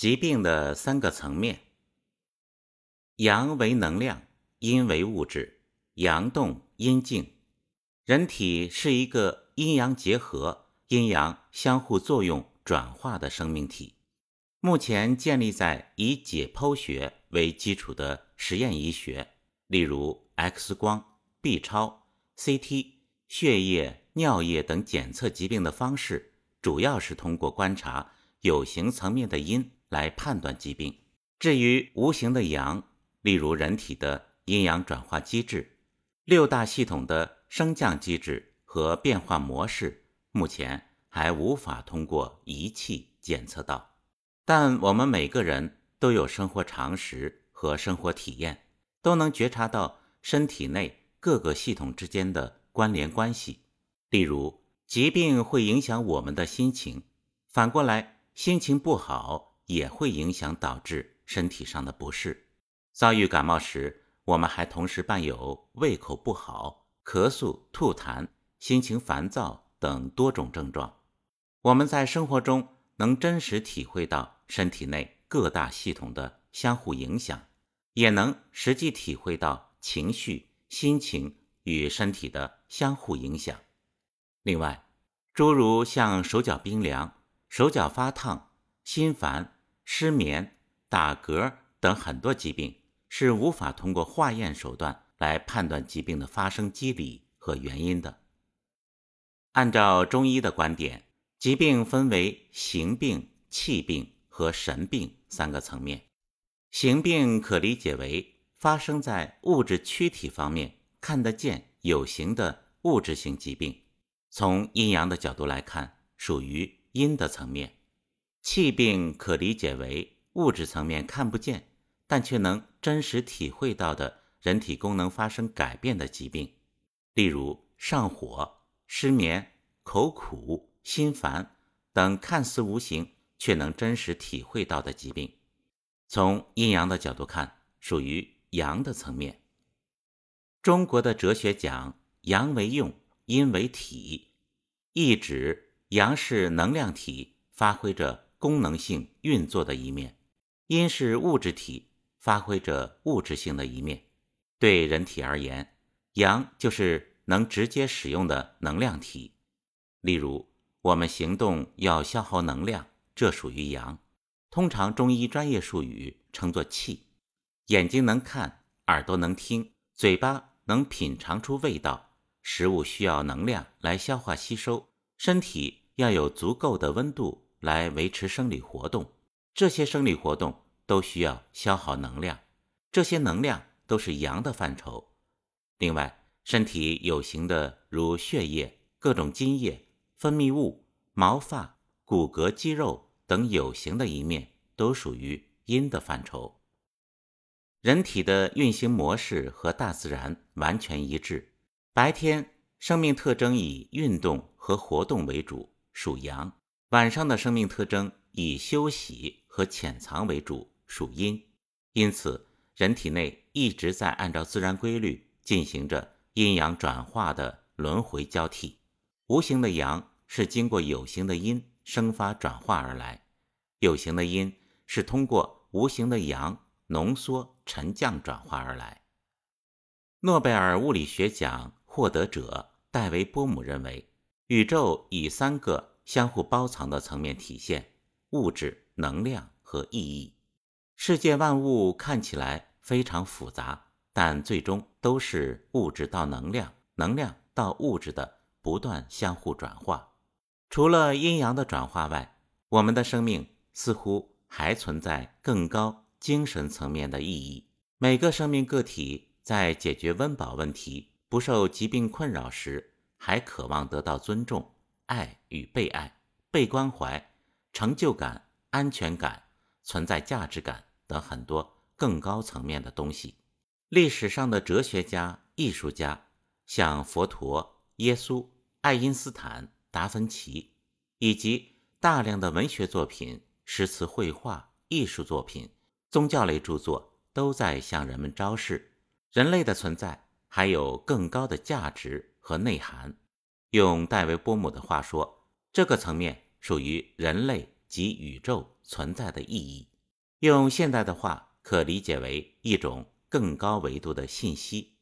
疾病的三个层面：阳为能量，阴为物质，阳动阴静。人体是一个阴阳结合、阴阳相互作用转化的生命体。目前建立在以解剖学为基础的实验医学，例如 X 光、B 超、CT、血液、尿液等检测疾病的方式，主要是通过观察有形层面的阴。来判断疾病。至于无形的阳，例如人体的阴阳转化机制、六大系统的升降机制和变化模式，目前还无法通过仪器检测到。但我们每个人都有生活常识和生活体验，都能觉察到身体内各个系统之间的关联关系。例如，疾病会影响我们的心情，反过来，心情不好。也会影响导致身体上的不适。遭遇感冒时，我们还同时伴有胃口不好、咳嗽、吐痰、心情烦躁等多种症状。我们在生活中能真实体会到身体内各大系统的相互影响，也能实际体会到情绪、心情与身体的相互影响。另外，诸如像手脚冰凉、手脚发烫、心烦。失眠、打嗝等很多疾病是无法通过化验手段来判断疾病的发生机理和原因的。按照中医的观点，疾病分为形病、气病和神病三个层面。形病可理解为发生在物质躯体方面看得见、有形的物质性疾病，从阴阳的角度来看，属于阴的层面。气病可理解为物质层面看不见，但却能真实体会到的人体功能发生改变的疾病，例如上火、失眠、口苦、心烦等看似无形却能真实体会到的疾病。从阴阳的角度看，属于阳的层面。中国的哲学讲阳为用，阴为体，意指阳是能量体，发挥着。功能性运作的一面，阴是物质体，发挥着物质性的一面。对人体而言，阳就是能直接使用的能量体。例如，我们行动要消耗能量，这属于阳，通常中医专业术语称作气。眼睛能看，耳朵能听，嘴巴能品尝出味道，食物需要能量来消化吸收，身体要有足够的温度。来维持生理活动，这些生理活动都需要消耗能量，这些能量都是阳的范畴。另外，身体有形的如血液、各种津液、分泌物、毛发、骨骼、肌肉等有形的一面，都属于阴的范畴。人体的运行模式和大自然完全一致，白天生命特征以运动和活动为主，属阳。晚上的生命特征以休息和潜藏为主，属阴。因此，人体内一直在按照自然规律进行着阴阳转化的轮回交替。无形的阳是经过有形的阴生发转化而来，有形的阴是通过无形的阳浓缩沉降转化而来。诺贝尔物理学奖获得者戴维·波姆认为，宇宙以三个。相互包藏的层面体现物质、能量和意义。世界万物看起来非常复杂，但最终都是物质到能量、能量到物质的不断相互转化。除了阴阳的转化外，我们的生命似乎还存在更高精神层面的意义。每个生命个体在解决温饱问题、不受疾病困扰时，还渴望得到尊重。爱与被爱、被关怀、成就感、安全感、存在价值感等很多更高层面的东西。历史上的哲学家、艺术家，像佛陀、耶稣、爱因斯坦、达芬奇，以及大量的文学作品、诗词、绘画、艺术作品、宗教类著作，都在向人们昭示，人类的存在还有更高的价值和内涵。用戴维·波姆的话说，这个层面属于人类及宇宙存在的意义。用现代的话，可理解为一种更高维度的信息。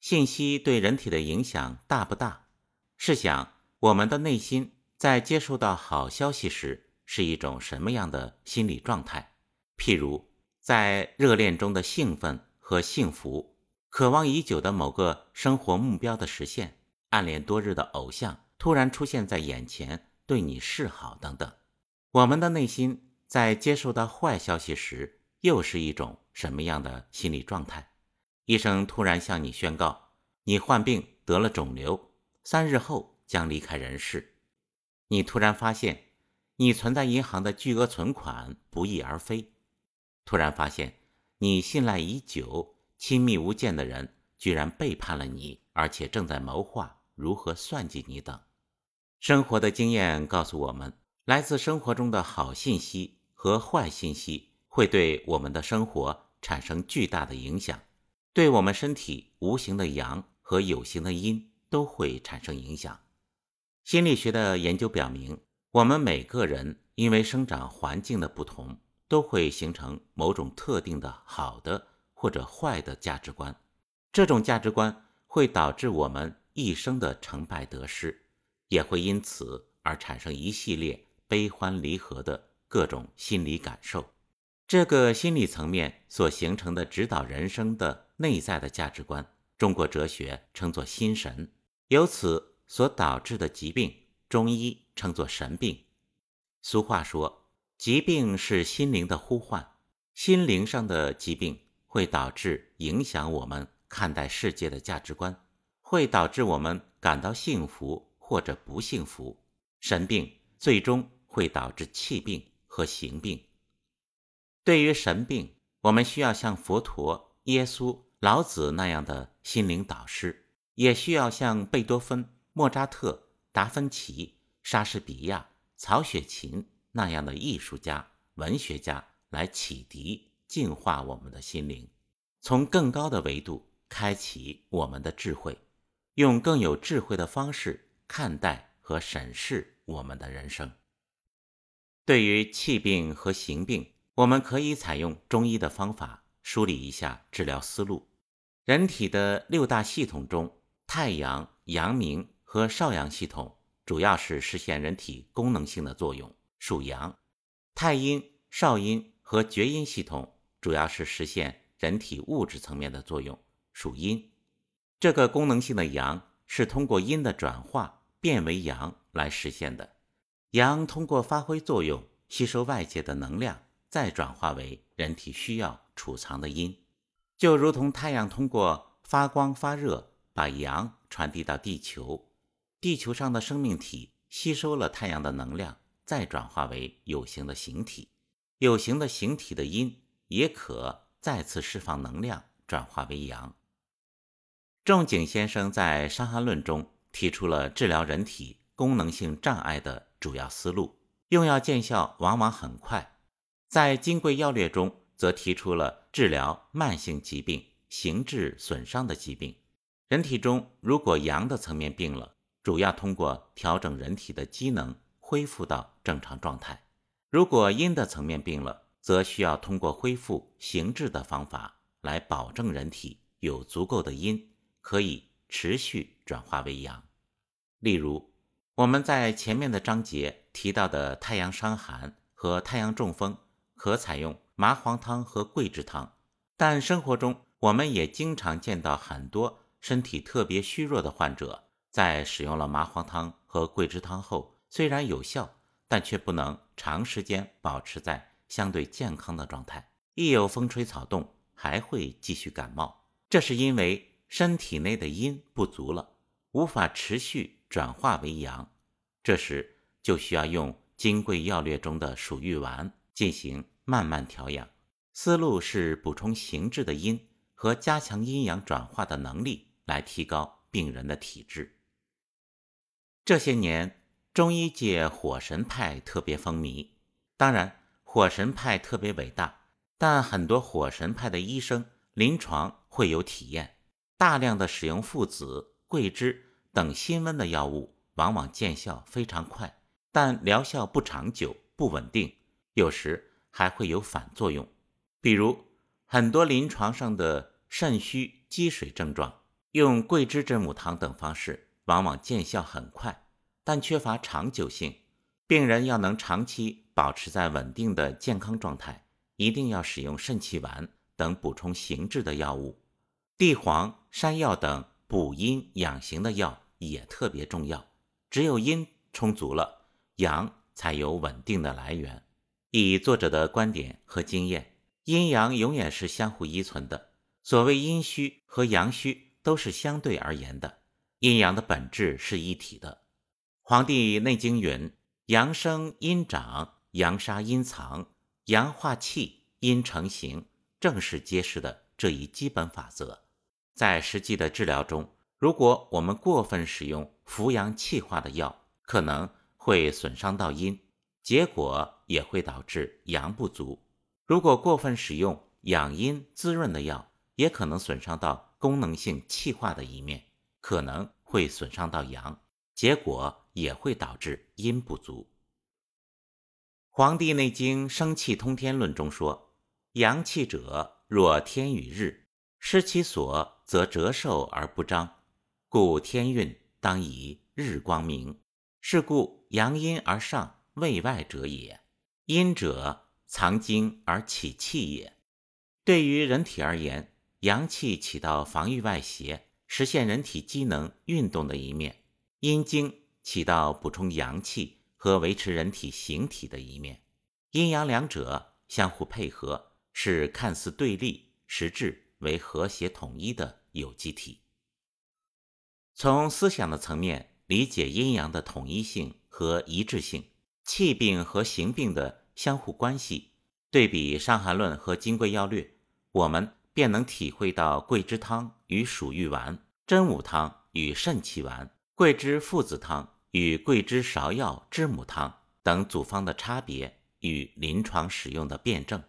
信息对人体的影响大不大？试想，我们的内心在接收到好消息时是一种什么样的心理状态？譬如，在热恋中的兴奋和幸福，渴望已久的某个生活目标的实现，暗恋多日的偶像突然出现在眼前，对你示好等等。我们的内心在接受到坏消息时，又是一种什么样的心理状态？医生突然向你宣告，你患病得了肿瘤，三日后将离开人世。你突然发现，你存在银行的巨额存款不翼而飞。突然发现，你信赖已久、亲密无间的人居然背叛了你，而且正在谋划如何算计你等。生活的经验告诉我们。来自生活中的好信息和坏信息会对我们的生活产生巨大的影响，对我们身体无形的阳和有形的阴都会产生影响。心理学的研究表明，我们每个人因为生长环境的不同，都会形成某种特定的好的或者坏的价值观，这种价值观会导致我们一生的成败得失，也会因此而产生一系列。悲欢离合的各种心理感受，这个心理层面所形成的指导人生的内在的价值观，中国哲学称作心神。由此所导致的疾病，中医称作神病。俗话说，疾病是心灵的呼唤，心灵上的疾病会导致影响我们看待世界的价值观，会导致我们感到幸福或者不幸福。神病最终。会导致气病和形病。对于神病，我们需要像佛陀、耶稣、老子那样的心灵导师，也需要像贝多芬、莫扎特、达芬奇、莎士比亚、曹雪芹那样的艺术家、文学家来启迪、净化我们的心灵，从更高的维度开启我们的智慧，用更有智慧的方式看待和审视我们的人生。对于气病和形病，我们可以采用中医的方法梳理一下治疗思路。人体的六大系统中，太阳、阳明和少阳系统主要是实现人体功能性的作用，属阳；太阴、少阴和厥阴系统主要是实现人体物质层面的作用，属阴。这个功能性的阳是通过阴的转化变为阳来实现的。阳通过发挥作用，吸收外界的能量，再转化为人体需要储藏的阴，就如同太阳通过发光发热，把阳传递到地球，地球上的生命体吸收了太阳的能量，再转化为有形的形体，有形的形体的阴也可再次释放能量，转化为阳。仲景先生在《伤寒论》中提出了治疗人体功能性障碍的。主要思路用药见效往往很快，在《金匮要略》中则提出了治疗慢性疾病、形质损伤的疾病。人体中如果阳的层面病了，主要通过调整人体的机能恢复到正常状态；如果阴的层面病了，则需要通过恢复形质的方法来保证人体有足够的阴，可以持续转化为阳。例如。我们在前面的章节提到的太阳伤寒和太阳中风，可采用麻黄汤和桂枝汤。但生活中，我们也经常见到很多身体特别虚弱的患者，在使用了麻黄汤和桂枝汤后，虽然有效，但却不能长时间保持在相对健康的状态。一有风吹草动，还会继续感冒。这是因为身体内的阴不足了，无法持续。转化为阳，这时就需要用《金匮要略》中的鼠玉丸进行慢慢调养。思路是补充形质的阴和加强阴阳转化的能力，来提高病人的体质。这些年，中医界火神派特别风靡。当然，火神派特别伟大，但很多火神派的医生临床会有体验，大量的使用附子、桂枝。等辛温的药物往往见效非常快，但疗效不长久、不稳定，有时还会有反作用，比如很多临床上的肾虚积水症状，用桂枝真武汤等方式，往往见效很快，但缺乏长久性。病人要能长期保持在稳定的健康状态，一定要使用肾气丸等补充形质的药物，地黄、山药等补阴养形的药也特别重要。只有阴充足了，阳才有稳定的来源。以作者的观点和经验，阴阳永远是相互依存的。所谓阴虚和阳虚都是相对而言的，阴阳的本质是一体的。《黄帝内经》云。阳生阴长，阳杀阴藏，阳化气，阴成形，正是揭示的这一基本法则。在实际的治疗中，如果我们过分使用扶阳气化的药，可能会损伤到阴，结果也会导致阳不足；如果过分使用养阴滋润的药，也可能损伤到功能性气化的一面，可能会损伤到阳。结果也会导致阴不足。《黄帝内经·生气通天论》中说：“阳气者，若天与日，失其所，则折寿而不彰。故天运当以日光明。是故阳阴而上，位外者也。阴者，藏精而起气也。对于人体而言，阳气起到防御外邪、实现人体机能运动的一面。”阴经起到补充阳气和维持人体形体的一面，阴阳两者相互配合，是看似对立，实质为和谐统一的有机体。从思想的层面理解阴阳的统一性和一致性，气病和形病的相互关系，对比《伤寒论》和《金匮要略》，我们便能体会到桂枝汤与鼠玉丸、真武汤与肾气丸。桂枝附子汤与桂枝芍药知母汤等组方的差别与临床使用的辩证。